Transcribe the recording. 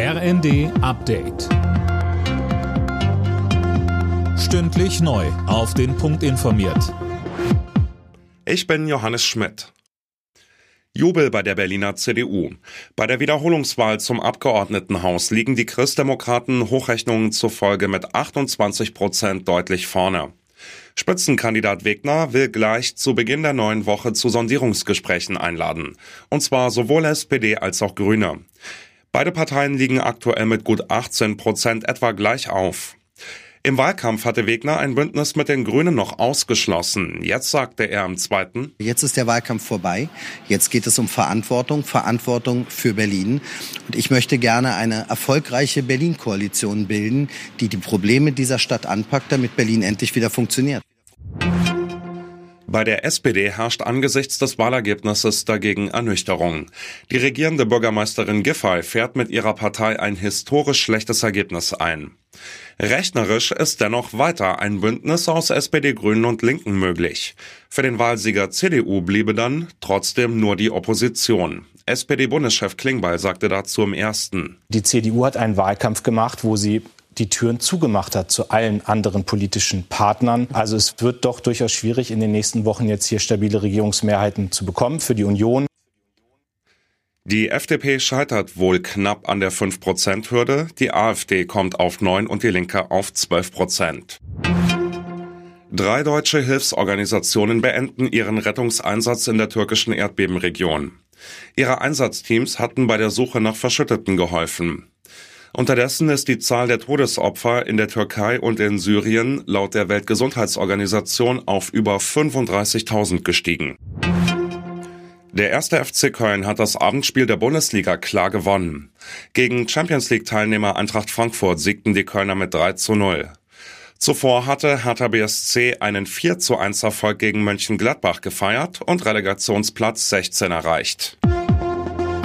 RND Update. Stündlich neu. Auf den Punkt informiert. Ich bin Johannes Schmidt. Jubel bei der Berliner CDU. Bei der Wiederholungswahl zum Abgeordnetenhaus liegen die Christdemokraten Hochrechnungen zufolge mit 28 Prozent deutlich vorne. Spitzenkandidat Wegner will gleich zu Beginn der neuen Woche zu Sondierungsgesprächen einladen. Und zwar sowohl SPD als auch Grüne. Beide Parteien liegen aktuell mit gut 18 Prozent etwa gleich auf. Im Wahlkampf hatte Wegner ein Bündnis mit den Grünen noch ausgeschlossen. Jetzt sagte er im zweiten. Jetzt ist der Wahlkampf vorbei. Jetzt geht es um Verantwortung, Verantwortung für Berlin. Und ich möchte gerne eine erfolgreiche Berlin-Koalition bilden, die die Probleme dieser Stadt anpackt, damit Berlin endlich wieder funktioniert. Bei der SPD herrscht angesichts des Wahlergebnisses dagegen Ernüchterung. Die regierende Bürgermeisterin Giffey fährt mit ihrer Partei ein historisch schlechtes Ergebnis ein. Rechnerisch ist dennoch weiter ein Bündnis aus SPD, Grünen und Linken möglich. Für den Wahlsieger CDU bliebe dann trotzdem nur die Opposition. SPD-Bundeschef Klingbeil sagte dazu im ersten. Die CDU hat einen Wahlkampf gemacht, wo sie die Türen zugemacht hat zu allen anderen politischen Partnern. Also es wird doch durchaus schwierig, in den nächsten Wochen jetzt hier stabile Regierungsmehrheiten zu bekommen für die Union. Die FDP scheitert wohl knapp an der 5-Prozent-Hürde, die AfD kommt auf 9 und die Linke auf 12 Prozent. Drei deutsche Hilfsorganisationen beenden ihren Rettungseinsatz in der türkischen Erdbebenregion. Ihre Einsatzteams hatten bei der Suche nach Verschütteten geholfen. Unterdessen ist die Zahl der Todesopfer in der Türkei und in Syrien laut der Weltgesundheitsorganisation auf über 35.000 gestiegen. Der erste FC Köln hat das Abendspiel der Bundesliga klar gewonnen. Gegen Champions League Teilnehmer Eintracht Frankfurt siegten die Kölner mit 3 zu 0. Zuvor hatte Hertha BSC einen 4 zu 1 Erfolg gegen Mönchengladbach gefeiert und Relegationsplatz 16 erreicht.